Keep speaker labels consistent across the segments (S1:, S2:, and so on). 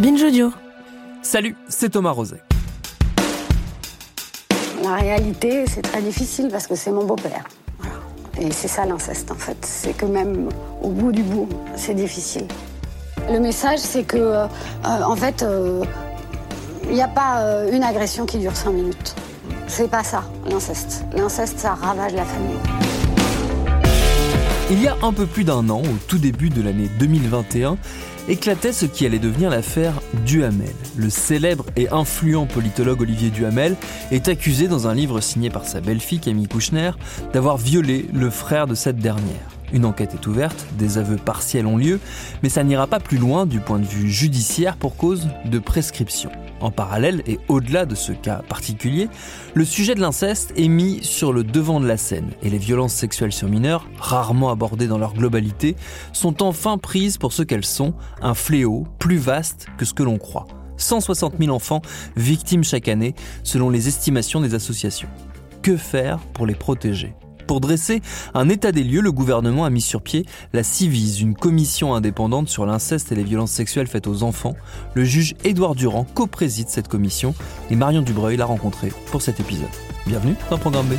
S1: Binge Audio.
S2: Salut, c'est Thomas Roset.
S3: La réalité, c'est très difficile parce que c'est mon beau-père. Et c'est ça l'inceste en fait. C'est que même au bout du bout, c'est difficile. Le message, c'est que, euh, euh, en fait, il n'y a pas euh, une agression qui dure cinq minutes. C'est pas ça, l'inceste. L'inceste, ça ravage la famille.
S2: Il y a un peu plus d'un an, au tout début de l'année 2021, éclatait ce qui allait devenir l'affaire Duhamel. Le célèbre et influent politologue Olivier Duhamel est accusé dans un livre signé par sa belle-fille Camille Kouchner d'avoir violé le frère de cette dernière. Une enquête est ouverte, des aveux partiels ont lieu, mais ça n'ira pas plus loin du point de vue judiciaire pour cause de prescription. En parallèle et au-delà de ce cas particulier, le sujet de l'inceste est mis sur le devant de la scène et les violences sexuelles sur mineurs, rarement abordées dans leur globalité, sont enfin prises pour ce qu'elles sont, un fléau plus vaste que ce que l'on croit. 160 000 enfants victimes chaque année selon les estimations des associations. Que faire pour les protéger? Pour dresser un état des lieux, le gouvernement a mis sur pied la CIVIS, une commission indépendante sur l'inceste et les violences sexuelles faites aux enfants. Le juge Édouard Durand co-préside cette commission et Marion Dubreuil l'a rencontré pour cet épisode. Bienvenue dans Programme B.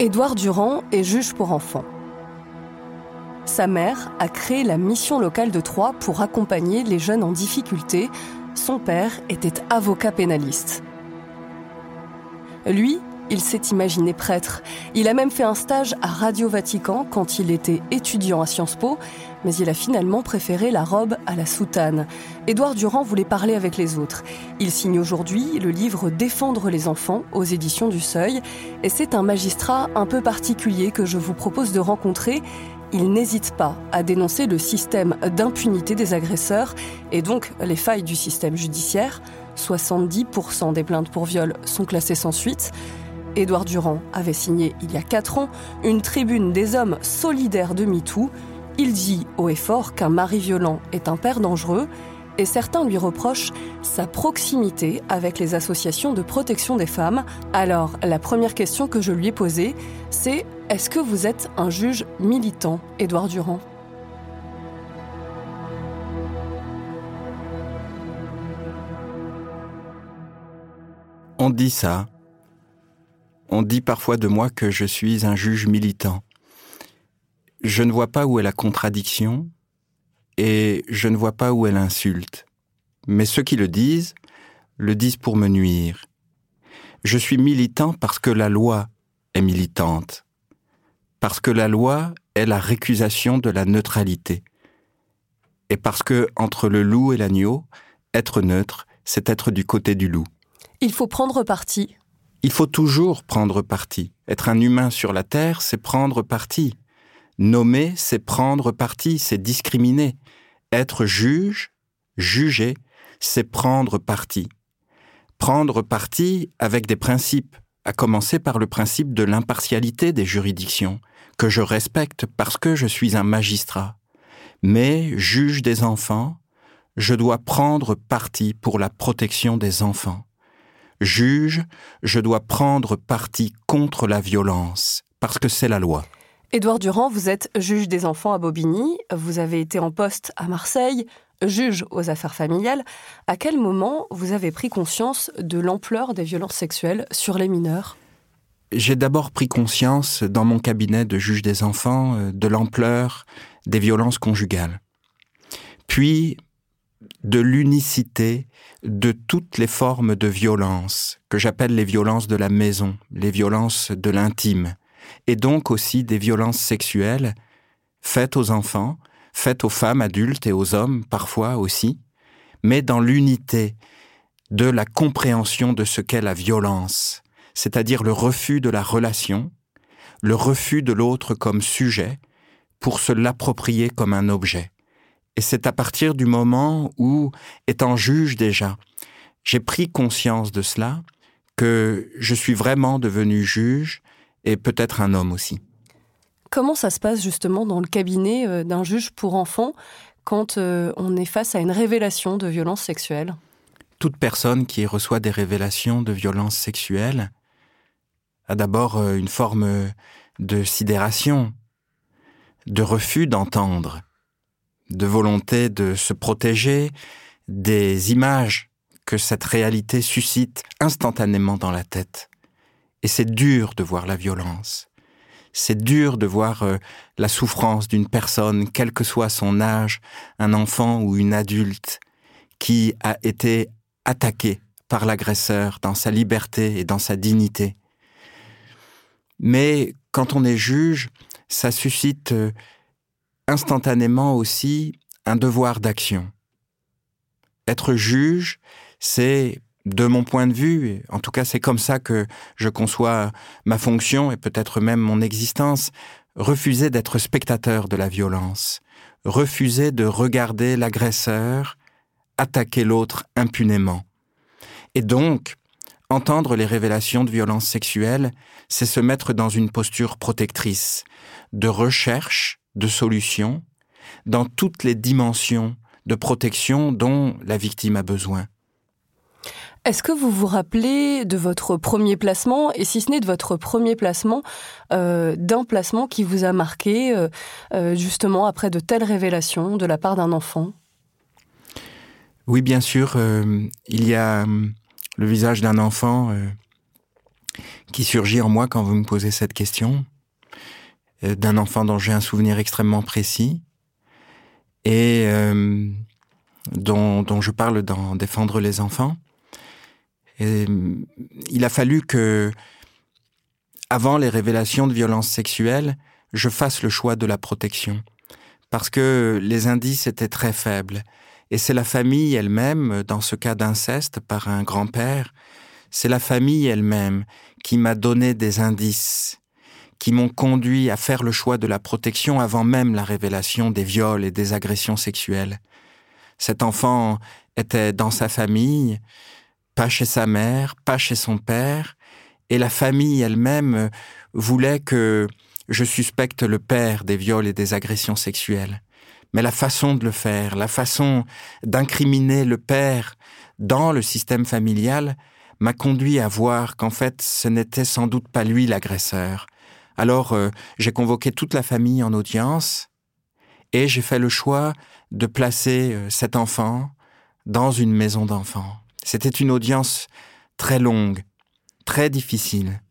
S1: Édouard Durand est juge pour enfants. Sa mère a créé la mission locale de Troyes pour accompagner les jeunes en difficulté. Son père était avocat pénaliste. Lui, il s'est imaginé prêtre. Il a même fait un stage à Radio Vatican quand il était étudiant à Sciences Po, mais il a finalement préféré la robe à la soutane. Édouard Durand voulait parler avec les autres. Il signe aujourd'hui le livre Défendre les enfants aux éditions du Seuil, et c'est un magistrat un peu particulier que je vous propose de rencontrer il n'hésite pas à dénoncer le système d'impunité des agresseurs et donc les failles du système judiciaire. 70% des plaintes pour viol sont classées sans suite. Édouard Durand avait signé il y a 4 ans une tribune des hommes solidaires de MeToo. Il dit haut et fort qu'un mari violent est un père dangereux et certains lui reprochent sa proximité avec les associations de protection des femmes. Alors, la première question que je lui ai posée, c'est est-ce que vous êtes un juge militant, Édouard Durand?
S4: On dit ça. On dit parfois de moi que je suis un juge militant. Je ne vois pas où est la contradiction et je ne vois pas où est l'insulte. Mais ceux qui le disent, le disent pour me nuire. Je suis militant parce que la loi est militante, parce que la loi est la récusation de la neutralité, et parce que entre le loup et l'agneau, être neutre, c'est être du côté du loup.
S1: Il faut prendre parti.
S4: Il faut toujours prendre parti. Être un humain sur la terre, c'est prendre parti. Nommer, c'est prendre parti, c'est discriminer. Être juge, juger, c'est prendre parti. Prendre parti avec des principes, à commencer par le principe de l'impartialité des juridictions, que je respecte parce que je suis un magistrat. Mais, juge des enfants, je dois prendre parti pour la protection des enfants. Juge, je dois prendre parti contre la violence, parce que c'est la loi.
S1: Édouard Durand, vous êtes juge des enfants à Bobigny, vous avez été en poste à Marseille, juge aux affaires familiales. À quel moment vous avez pris conscience de l'ampleur des violences sexuelles sur les mineurs?
S4: J'ai d'abord pris conscience dans mon cabinet de juge des enfants euh, de l'ampleur des violences conjugales. Puis de l'unicité de toutes les formes de violence, que j'appelle les violences de la maison, les violences de l'intime, et donc aussi des violences sexuelles faites aux enfants, faites aux femmes adultes et aux hommes parfois aussi, mais dans l'unité de la compréhension de ce qu'est la violence, c'est-à-dire le refus de la relation, le refus de l'autre comme sujet, pour se l'approprier comme un objet. Et c'est à partir du moment où, étant juge déjà, j'ai pris conscience de cela, que je suis vraiment devenu juge et peut-être un homme aussi.
S1: Comment ça se passe justement dans le cabinet euh, d'un juge pour enfants quand euh, on est face à une révélation de violence sexuelle
S4: Toute personne qui reçoit des révélations de violence sexuelle a d'abord euh, une forme de sidération, de refus d'entendre, de volonté de se protéger des images que cette réalité suscite instantanément dans la tête. Et c'est dur de voir la violence. C'est dur de voir euh, la souffrance d'une personne, quel que soit son âge, un enfant ou une adulte, qui a été attaqué par l'agresseur dans sa liberté et dans sa dignité. Mais quand on est juge, ça suscite euh, instantanément aussi un devoir d'action. Être juge, c'est, de mon point de vue, en tout cas c'est comme ça que je conçois ma fonction et peut-être même mon existence, refuser d'être spectateur de la violence, refuser de regarder l'agresseur attaquer l'autre impunément. Et donc, entendre les révélations de violences sexuelles, c'est se mettre dans une posture protectrice, de recherche de solutions dans toutes les dimensions de protection dont la victime a besoin.
S1: Est-ce que vous vous rappelez de votre premier placement, et si ce n'est de votre premier placement, euh, d'un placement qui vous a marqué euh, euh, justement après de telles révélations de la part d'un enfant?
S4: Oui, bien sûr. il y a le visage d'un enfant qui surgit en moi quand vous me posez cette question. D'un enfant dont j'ai un souvenir extrêmement précis et dont, je parle dans Défendre les enfants. Et, il a fallu que, avant les révélations de violences sexuelles, je fasse le choix de la protection. Parce que les indices étaient très faibles. Et c'est la famille elle-même, dans ce cas d'inceste par un grand-père, c'est la famille elle-même qui m'a donné des indices qui m'ont conduit à faire le choix de la protection avant même la révélation des viols et des agressions sexuelles. Cet enfant était dans sa famille, pas chez sa mère, pas chez son père, et la famille elle-même voulait que je suspecte le père des viols et des agressions sexuelles. Mais la façon de le faire, la façon d'incriminer le père dans le système familial m'a conduit à voir qu'en fait ce n'était sans doute pas lui l'agresseur, alors euh, j'ai convoqué toute la famille en audience et j'ai fait le choix de placer euh, cet enfant dans une maison d'enfants. C'était une audience très longue, très difficile,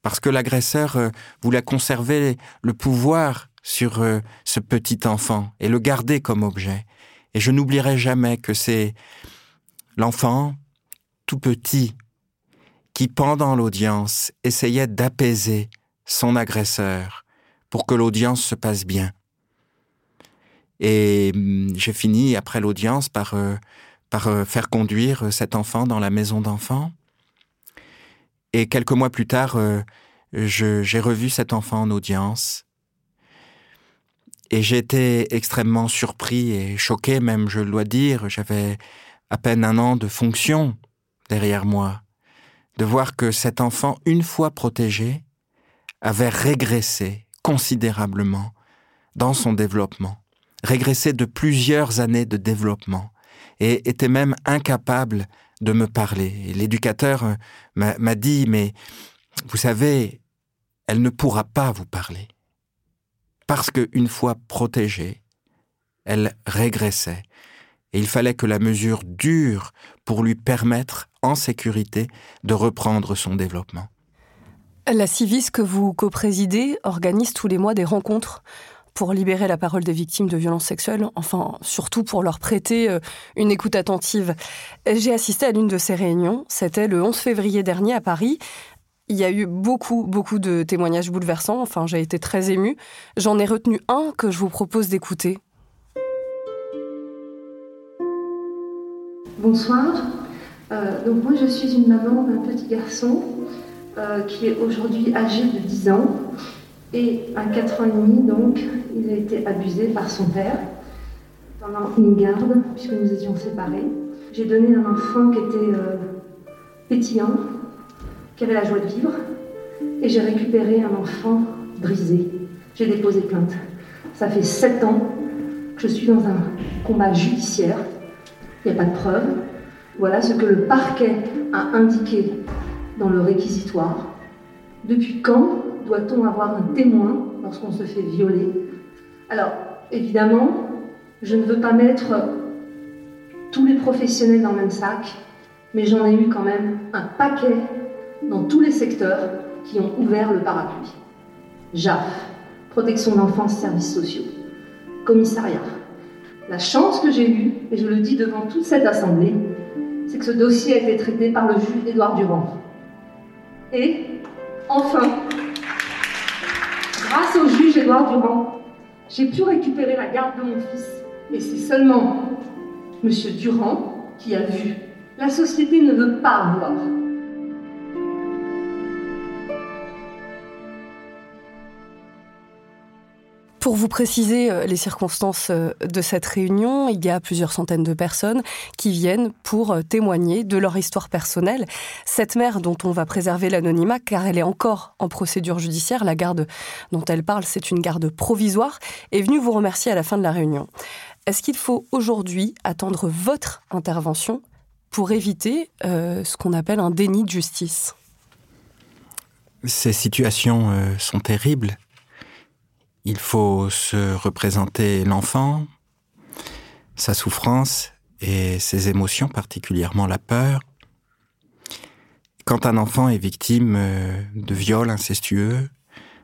S4: parce que l'agresseur euh, voulait conserver le pouvoir sur ce petit enfant et le garder comme objet. Et je n'oublierai jamais que c'est l'enfant tout petit qui, pendant l'audience, essayait d'apaiser son agresseur pour que l'audience se passe bien. Et hum, j'ai fini après l'audience par, euh, par euh, faire conduire euh, cet enfant dans la maison d'enfants. Et quelques mois plus tard, j'ai revu cet enfant en audience. Et j'ai été extrêmement surpris et choqué même, je dois dire. J'avais à peine un an de fonction derrière moi, de voir que cet enfant, une fois protégé, avait régressé considérablement dans son développement, régressé de plusieurs années de développement, et était même incapable de me parler. L'éducateur euh, m'a dit, mais vous savez, elle ne pourra pas vous parler. Parce qu'une fois protégée, elle régressait. Et il fallait que la mesure dure pour lui permettre, en sécurité, de reprendre son développement.
S1: La Civis que vous co-présidez organise tous les mois des rencontres pour libérer la parole des victimes de violences sexuelles, enfin surtout pour leur prêter euh, une écoute attentive. J'ai assisté à l'une de ces réunions, c'était le 11 février dernier à Paris. Il y a eu beaucoup, beaucoup de témoignages bouleversants, enfin j'ai été très émue. J'en ai retenu un que je vous propose d'écouter.
S5: Bonsoir, euh, donc moi je suis une maman d'un petit garçon euh, qui est aujourd'hui âgé de 10 ans et à 4 ans et demi, donc, il a été abusé par son père pendant une garde, puisque nous étions séparés. J'ai donné un enfant qui était euh, pétillant, qui avait la joie de vivre, et j'ai récupéré un enfant brisé. J'ai déposé plainte. Ça fait 7 ans que je suis dans un combat judiciaire. Il n'y a pas de preuves. Voilà ce que le parquet a indiqué dans le réquisitoire. Depuis quand doit-on avoir un témoin lorsqu'on se fait violer? Alors, évidemment, je ne veux pas mettre tous les professionnels dans le même sac, mais j'en ai eu quand même un paquet dans tous les secteurs qui ont ouvert le parapluie. JAF, protection d'enfance, services sociaux, commissariat. La chance que j'ai eue, et je le dis devant toute cette assemblée, c'est que ce dossier a été traité par le juge Édouard Durand. Et, enfin, Grâce au juge Édouard Durand, j'ai pu récupérer la garde de mon fils. Et c'est seulement M. Durand qui a vu. La société ne veut pas voir.
S1: Pour vous préciser euh, les circonstances euh, de cette réunion, il y a plusieurs centaines de personnes qui viennent pour euh, témoigner de leur histoire personnelle. Cette mère dont on va préserver l'anonymat car elle est encore en procédure judiciaire, la garde dont elle parle, c'est une garde provisoire, est venue vous remercier à la fin de la réunion. Est-ce qu'il faut aujourd'hui attendre votre intervention pour éviter ce qu'on appelle un déni de justice?
S4: Ces situations sont terribles il faut se représenter l'enfant, sa souffrance et ses émotions, particulièrement la peur. Quand un enfant est victime euh, de viol incestueux,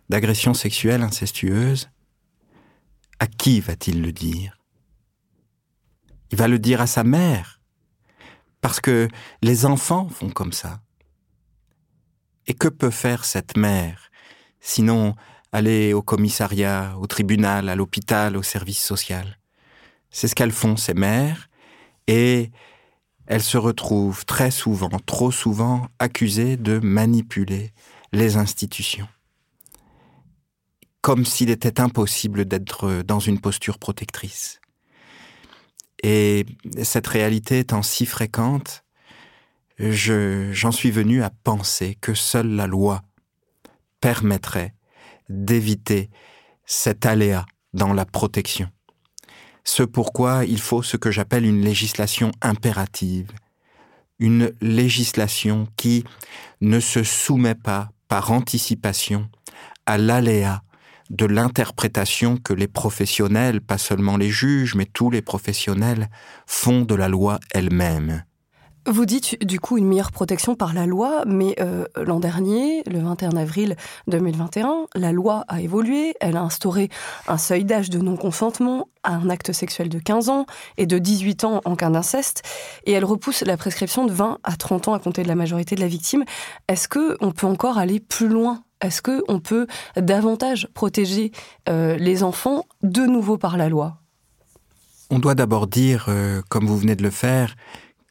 S4: d'agression sexuelle incestueuse, à qui va-t-il le dire? Il va le dire à sa mère, parce que les enfants font comme ça. Et que peut faire cette mère, sinon aller au commissariat, au tribunal, à l'hôpital, au service social. C'est ce qu'elles font, ces mères, et elles se retrouvent très souvent, trop souvent, accusées de manipuler les institutions. Comme s'il était impossible d'être dans une posture protectrice. Et cette réalité étant si fréquente, j'en suis venu à penser que seule la loi permettrait d'éviter cet aléa dans la protection. Ce pourquoi il faut ce que j'appelle une législation impérative, une législation qui ne se soumet pas par anticipation à l'aléa de l'interprétation que les professionnels, pas seulement les juges, mais tous les professionnels, font de la loi elle-même.
S1: Vous dites du coup une meilleure protection par la loi, mais euh, l'an dernier, le 21 avril 2021, la loi a évolué, elle a instauré un seuil d'âge de non-consentement à un acte sexuel de 15 ans et de 18 ans en cas d'inceste, et elle repousse la prescription de 20 à 30 ans à compter de la majorité de la victime. Est-ce que on peut encore aller plus loin? Est-ce que on peut davantage protéger euh, les enfants de nouveau par la loi?
S4: On doit d'abord dire, euh, comme vous venez de le faire,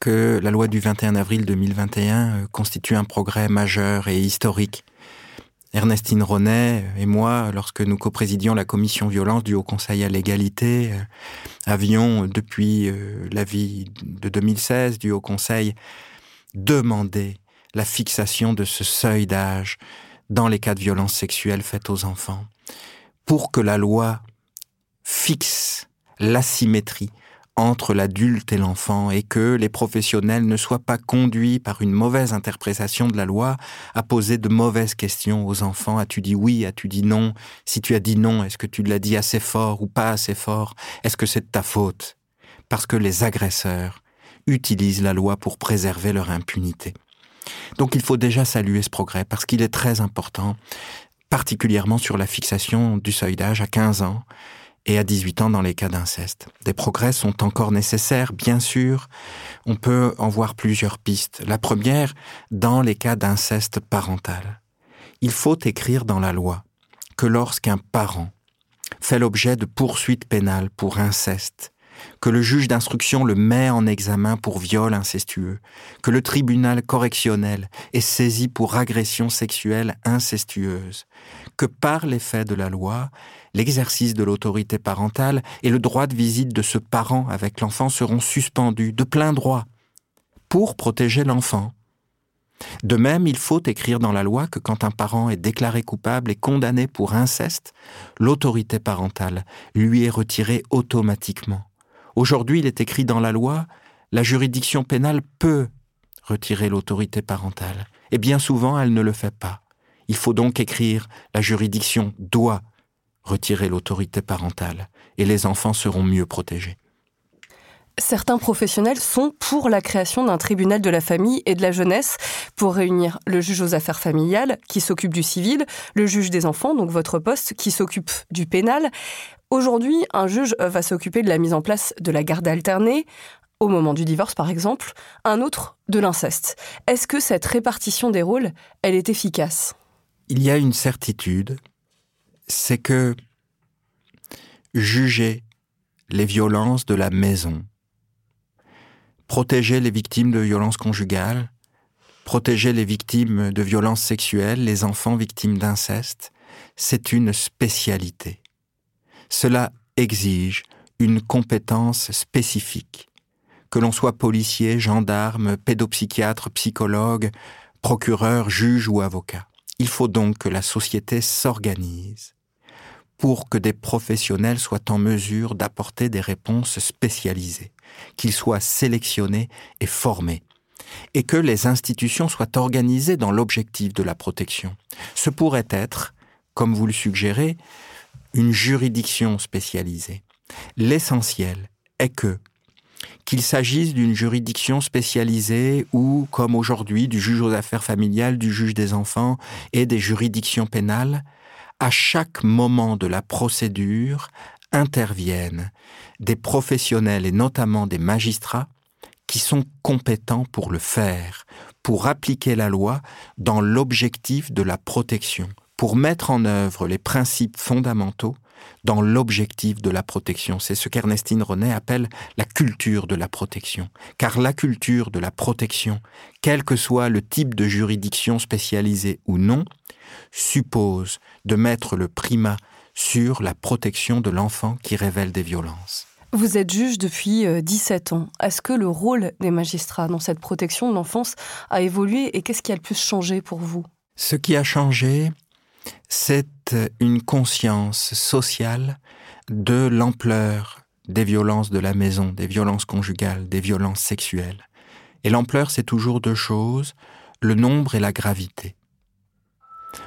S4: que la loi du 21 avril 2021 euh, constitue un progrès majeur et historique. Ernestine Ronet et moi, lorsque nous coprésidions la commission violence du Haut Conseil à l'égalité, euh, avions, depuis euh, l'avis de 2016 du Haut Conseil, demandé la fixation de ce seuil d'âge dans les cas de violences sexuelles faites aux enfants, pour que la loi fixe l'asymétrie entre l'adulte et l'enfant et que les professionnels ne soient pas conduits par une mauvaise interprétation de la loi à poser de mauvaises questions aux enfants. As-tu dit oui? As-tu dit non? Si tu as dit non, est-ce que tu l'as dit assez fort ou pas assez fort? Est-ce que c'est de ta faute? Parce que les agresseurs utilisent la loi pour préserver leur impunité. Donc il faut déjà saluer ce progrès parce qu'il est très important, particulièrement sur la fixation du seuil d'âge à 15 ans et à 18 ans dans les cas d'inceste. Des progrès sont encore nécessaires, bien sûr. On peut en voir plusieurs pistes. La première, dans les cas d'inceste parental. Il faut écrire dans la loi que lorsqu'un parent fait l'objet de poursuites pénales pour inceste, que le juge d'instruction le met en examen pour viol incestueux, que le tribunal correctionnel est saisi pour agression sexuelle incestueuse, que par l'effet de la loi, l'exercice de l'autorité parentale et le droit de visite de ce parent avec l'enfant seront suspendus de plein droit pour protéger l'enfant. De même, il faut écrire dans la loi que quand un parent est déclaré coupable et condamné pour inceste, l'autorité parentale lui est retirée automatiquement. Aujourd'hui, il est écrit dans la loi, la juridiction pénale peut retirer l'autorité parentale. Et bien souvent, elle ne le fait pas. Il faut donc écrire, la juridiction doit retirer l'autorité parentale, et les enfants seront mieux protégés.
S1: Certains professionnels sont pour la création d'un tribunal de la famille et de la jeunesse pour réunir le juge aux affaires familiales qui s'occupe du civil, le juge des enfants, donc votre poste, qui s'occupe du pénal. Aujourd'hui, un juge va s'occuper de la mise en place de la garde alternée, au moment du divorce par exemple, un autre de l'inceste. Est-ce que cette répartition des rôles, elle est efficace?
S4: Il y a une certitude, c'est que juger les violences de la maison, protéger les victimes de violences conjugales, protéger les victimes de violences sexuelles, les enfants victimes d'inceste, c'est une spécialité. Cela exige une compétence spécifique. Que l'on soit policier, gendarme, pédopsychiatre, psychologue, procureur, juge ou avocat. Il faut donc que la société s'organise pour que des professionnels soient en mesure d'apporter des réponses spécialisées, qu'ils soient sélectionnés et formés, et que les institutions soient organisées dans l'objectif de la protection. Ce pourrait être, comme vous le suggérez, une juridiction spécialisée. L'essentiel est que, qu'il s'agisse d'une juridiction spécialisée ou, comme aujourd'hui, du juge aux affaires familiales, du juge des enfants et des juridictions pénales, à chaque moment de la procédure interviennent des professionnels et notamment des magistrats qui sont compétents pour le faire, pour appliquer la loi dans l'objectif de la protection, pour mettre en œuvre les principes fondamentaux dans l'objectif de la protection. C'est ce qu'Ernestine René appelle la culture de la protection. Car la culture de la protection, quel que soit le type de juridiction spécialisée ou non, suppose de mettre le primat sur la protection de l'enfant qui révèle des violences.
S1: Vous êtes juge depuis 17 euh, ans. Est-ce que le rôle des magistrats dans cette protection de l'enfance a évolué et qu'est-ce qui a le plus changé pour vous?
S4: Ce qui a changé, c'est une conscience sociale de l'ampleur des violences de la maison, des violences conjugales, des violences sexuelles. Et l'ampleur, c'est toujours deux choses, le nombre et la gravité.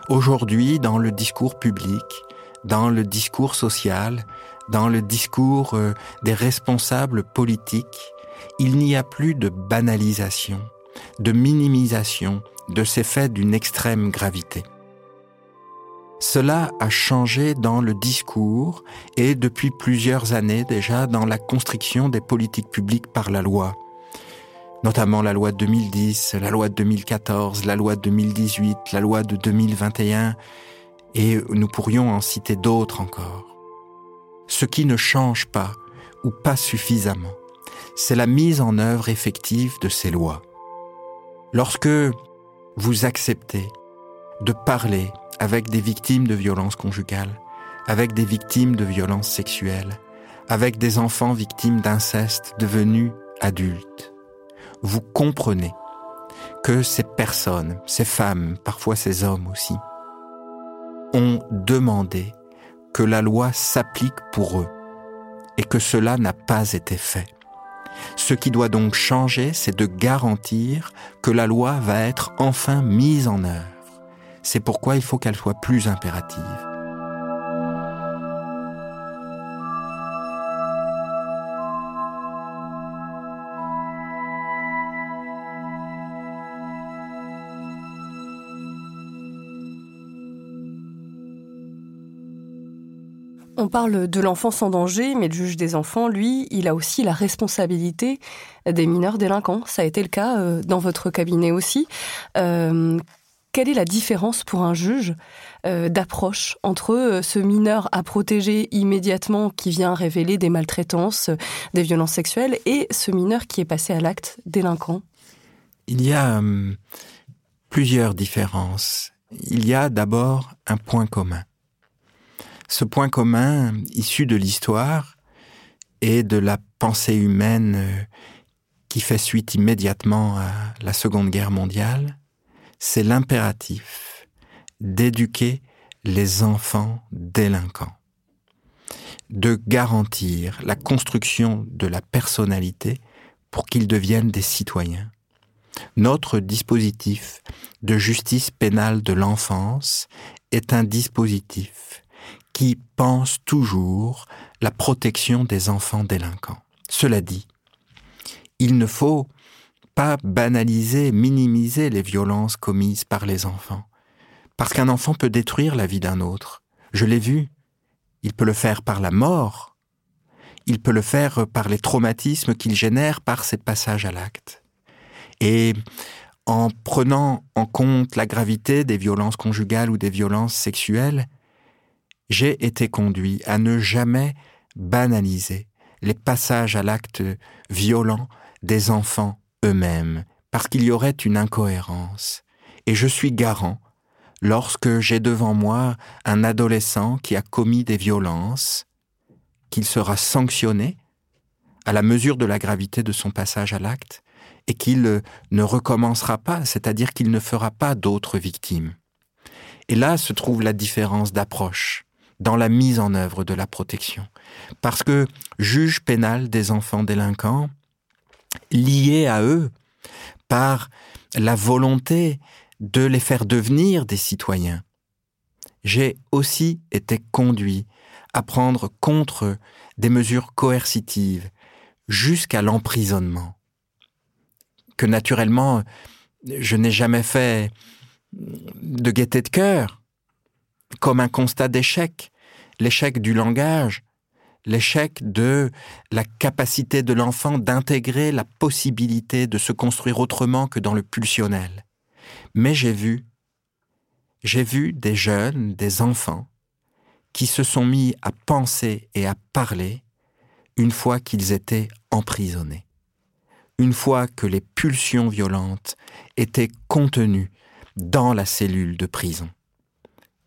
S4: Aujourd'hui, dans le discours public, dans le discours social, dans le discours euh, des responsables politiques, il n'y a plus de banalisation, de minimisation de ces faits d'une extrême gravité. Cela a changé dans le discours et depuis plusieurs années déjà dans la construction des politiques publiques par la loi. Notamment la loi de 2010, la loi de 2014, la loi de 2018, la loi de 2021, et nous pourrions en citer d'autres encore. Ce qui ne change pas, ou pas suffisamment, c'est la mise en œuvre effective de ces lois. Lorsque vous acceptez de parler avec des victimes de violences conjugales, avec des victimes de violences sexuelles, avec des enfants victimes d'inceste devenus adultes, vous comprenez que ces personnes, ces femmes, parfois ces hommes aussi, ont demandé que la loi s'applique pour eux et que cela n'a pas été fait. Ce qui doit donc changer, c'est de garantir que la loi va être enfin mise en œuvre. C'est pourquoi il faut qu'elle soit plus impérative.
S1: On parle de l'enfant sans danger, mais le juge des enfants, lui, il a aussi la responsabilité des mineurs délinquants. Ça a été le cas euh, dans votre cabinet aussi. Euh, quelle est la différence pour un juge euh, d'approche entre ce mineur à protéger immédiatement qui vient révéler des maltraitances, des violences sexuelles, et ce mineur qui est passé à l'acte délinquant?
S4: Il y a hum, plusieurs différences. Il y a d'abord un point commun ce point commun issu de l'histoire et de la pensée humaine euh, qui fait suite immédiatement à la Seconde Guerre mondiale, c'est l'impératif d'éduquer les enfants délinquants, de garantir la construction de la personnalité pour qu'ils deviennent des citoyens. Notre dispositif de justice pénale de l'enfance est un dispositif qui pense toujours la protection des enfants délinquants. Cela dit, il ne faut pas banaliser, minimiser les violences commises par les enfants, parce qu'un enfant peut détruire la vie d'un autre. Je l'ai vu, il peut le faire par la mort, il peut le faire par les traumatismes qu'il génère par ses passages à l'acte. Et en prenant en compte la gravité des violences conjugales ou des violences sexuelles, j'ai été conduit à ne jamais banaliser les passages à l'acte violent des enfants eux-mêmes, parce qu'il y aurait une incohérence. Et je suis garant, lorsque j'ai devant moi un adolescent qui a commis des violences, qu'il sera sanctionné à la mesure de la gravité de son passage à l'acte, et qu'il ne recommencera pas, c'est-à-dire qu'il ne fera pas d'autres victimes. Et là se trouve la différence d'approche dans la mise en œuvre de la protection. Parce que juge pénal des enfants délinquants, liés à eux par la volonté de les faire devenir des citoyens, j'ai aussi été conduit à prendre contre des mesures coercitives jusqu'à l'emprisonnement, que naturellement je n'ai jamais fait de gaieté de cœur, comme un constat d'échec, l'échec du langage, l'échec de la capacité de l'enfant d'intégrer la possibilité de se construire autrement que dans le pulsionnel. Mais j'ai vu, j'ai vu des jeunes, des enfants, qui se sont mis à penser et à parler une fois qu'ils étaient emprisonnés, une fois que les pulsions violentes étaient contenues dans la cellule de prison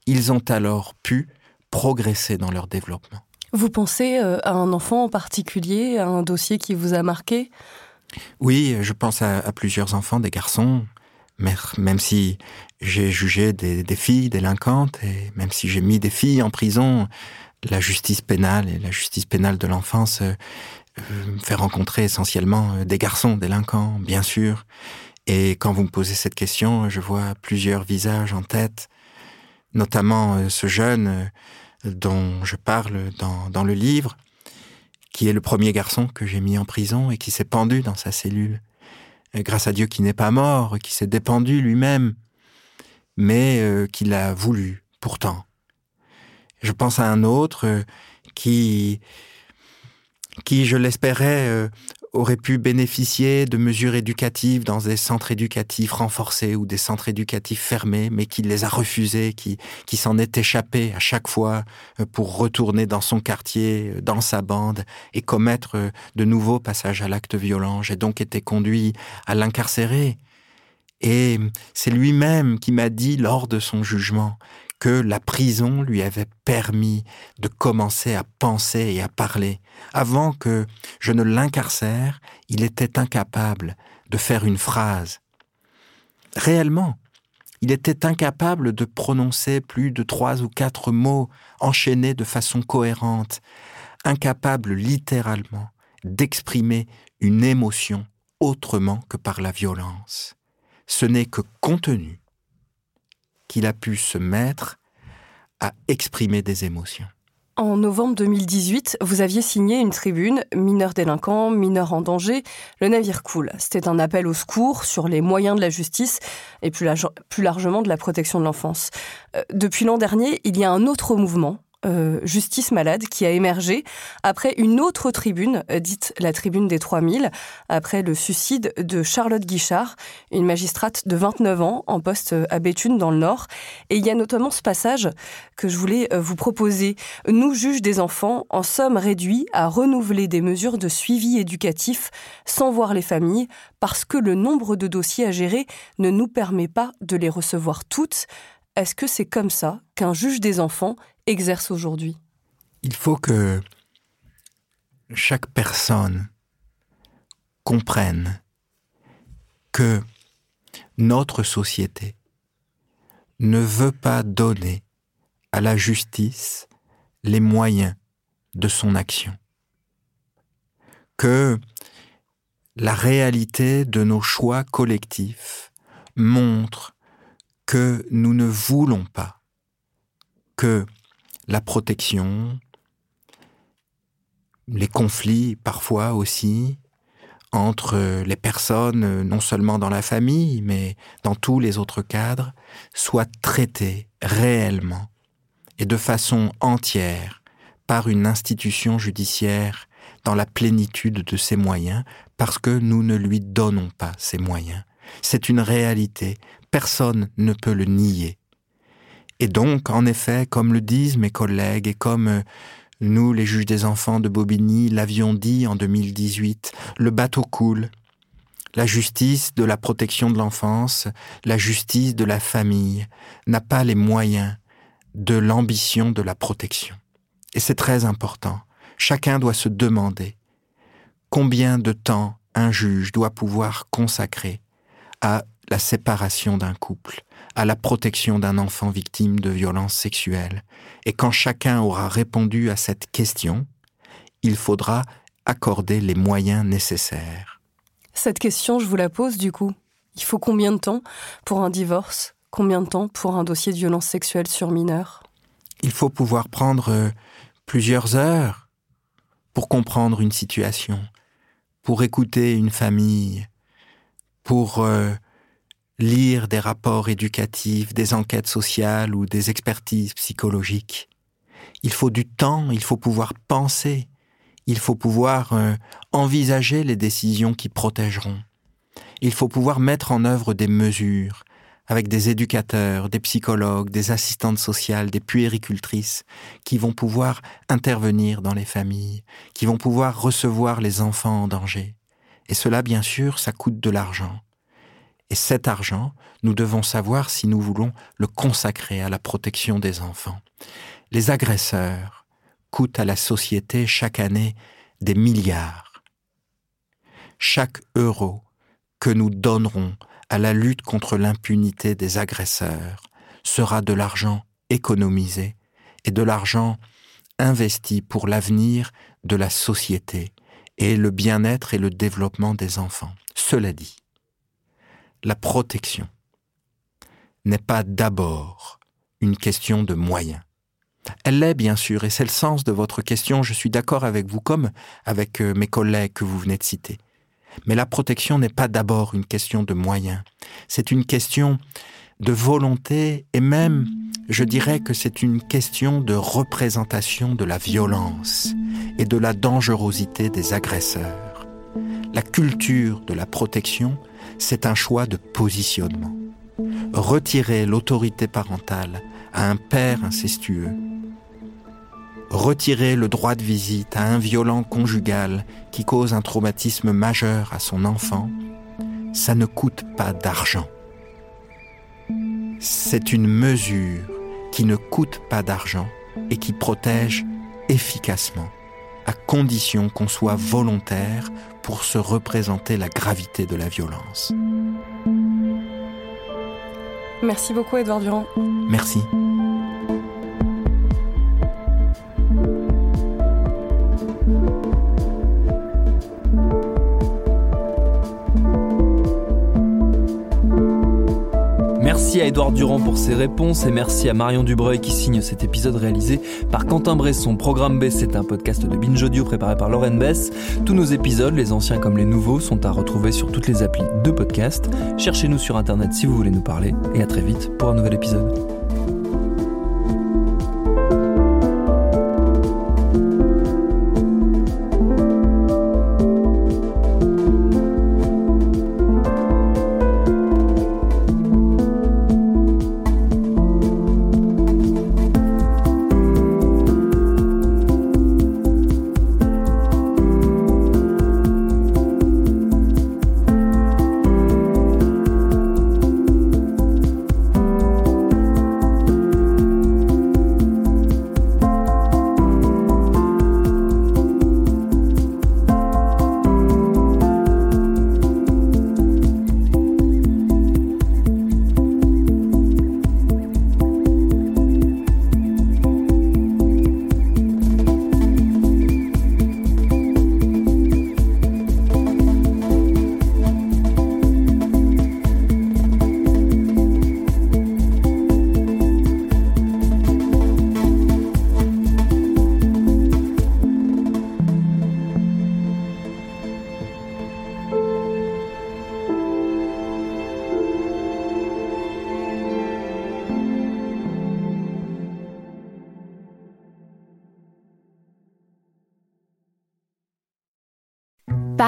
S4: ils ont alors pu progresser dans leur développement.
S1: Vous pensez euh, à un enfant en particulier, à un dossier qui vous a marqué?
S4: Oui, je pense à, plusieurs enfants, des garçons, même si j'ai jugé des, filles délinquantes et même si j'ai mis des filles en prison, la justice pénale et la justice pénale de l'enfance euh, me fait rencontrer essentiellement euh, des garçons délinquants, bien sûr. Et quand vous me posez cette question, je vois plusieurs visages en tête notamment euh, ce jeune euh, dont je parle dans, dans le livre, qui est le premier garçon que j'ai mis en prison et qui s'est pendu dans sa cellule. grâce à Dieu qui n'est pas mort, qui s'est dépendu lui-même, mais euh, qu'il a voulu pourtant. Je pense à un autre qui, qui je l'espérais, aurait pu bénéficier de mesures éducatives dans des centres éducatifs renforcés ou des centres éducatifs fermés, mais qui les a refusés, qui, qui s'en est échappé à chaque fois euh, pour retourner dans son quartier, euh, dans sa bande et commettre euh, de nouveaux passages à l'acte violent. J'ai donc été conduit à l'incarcérer. Et c'est lui-même qui m'a dit lors de son jugement que la prison lui avait permis de commencer à penser et à parler. Avant que je ne l'incarcère, il était incapable de faire une phrase. Réellement, il était incapable de prononcer plus de trois ou quatre mots enchaînés de façon cohérente, incapable littéralement d'exprimer une émotion autrement que par la violence. Ce n'est que contenu qu'il a pu se mettre à exprimer des émotions.
S1: En novembre 2018, vous aviez signé une tribune Mineurs délinquants, mineurs en danger, le navire coule. C'était un appel au secours sur les moyens de la justice et plus, largement de la protection de l'enfance. Euh, depuis l'an dernier, il y a un autre mouvement euh, Justice Malade qui a émergé après une autre tribune, euh, dite la tribune des 3000, après le suicide de Charlotte Guichard, une magistrate de 29 ans en poste à Béthune dans le Nord. Et il y a notamment ce passage que je voulais euh, vous proposer. Nous, juges des enfants, en sommes réduits à renouveler des mesures de suivi éducatif sans voir les familles parce que le nombre de dossiers à gérer ne nous permet pas de les recevoir toutes. Est-ce que c'est comme ça qu'un juge des enfants exerce aujourd'hui
S4: Il faut que chaque personne comprenne que notre société ne veut pas donner à la justice les moyens de son action. Que la réalité de nos choix collectifs montre que nous ne voulons pas que la protection, les conflits parfois aussi entre les personnes, non seulement dans la famille, mais dans tous les autres cadres, soient traités réellement et de façon entière par une institution judiciaire dans la plénitude de ses moyens, parce que nous ne lui donnons pas ces moyens. C'est une réalité, personne ne peut le nier. Et donc, en effet, comme le disent mes collègues et comme euh, nous, les juges des enfants de Bobigny, l'avions dit en 2018, le bateau coule. La justice de la protection de l'enfance, la justice de la famille n'a pas les moyens de l'ambition de la protection. Et c'est très important. Chacun doit se demander combien de temps un juge doit pouvoir consacrer à la séparation d'un couple, à la protection d'un enfant victime de violences sexuelles. Et quand chacun aura répondu à cette question, il faudra accorder les moyens nécessaires.
S1: Cette question, je vous la pose du coup. Il faut combien de temps pour un divorce? Combien de temps pour un dossier de violence sexuelle sur mineur?
S4: Il faut pouvoir prendre euh, plusieurs heures pour comprendre une situation, pour écouter une famille, pour euh, lire des rapports éducatifs, des enquêtes sociales ou des expertises psychologiques. Il faut du temps, il faut pouvoir penser, il faut pouvoir euh, envisager les décisions qui protégeront. Il faut pouvoir mettre en œuvre des mesures avec des éducateurs, des psychologues, des assistantes sociales, des puéricultrices qui vont pouvoir intervenir dans les familles, qui vont pouvoir recevoir les enfants en danger. Et cela, bien sûr, ça coûte de l'argent. Et cet argent, nous devons savoir si nous voulons le consacrer à la protection des enfants. Les agresseurs coûtent à la société chaque année des milliards. Chaque euro que nous donnerons à la lutte contre l'impunité des agresseurs sera de l'argent économisé et de l'argent investi pour l'avenir de la société et le bien-être et le développement des enfants. Cela dit, la protection n'est pas d'abord une question de moyens. Elle l'est bien sûr, et c'est le sens de votre question, je suis d'accord avec vous comme avec euh, mes collègues que vous venez de citer. Mais la protection n'est pas d'abord une question de moyens, c'est une question de volonté et même, je dirais que c'est une question de représentation de la violence et de la dangerosité des agresseurs. La culture de la protection c'est un choix de positionnement. Retirer l'autorité parentale à un père incestueux, retirer le droit de visite à un violent conjugal qui cause un traumatisme majeur à son enfant, ça ne coûte pas d'argent. C'est une mesure qui ne coûte pas d'argent et qui protège efficacement, à condition qu'on soit volontaire pour se représenter la gravité de la violence.
S1: Merci beaucoup Edouard Durand.
S4: Merci.
S2: Edouard Durand pour ses réponses et merci à Marion Dubreuil qui signe cet épisode réalisé par Quentin Bresson. Programme B, c'est un podcast de Binge Audio préparé par Lauren Bess. Tous nos épisodes, les anciens comme les nouveaux, sont à retrouver sur toutes les applis de podcast. Cherchez-nous sur internet si vous voulez nous parler et à très vite pour un nouvel épisode.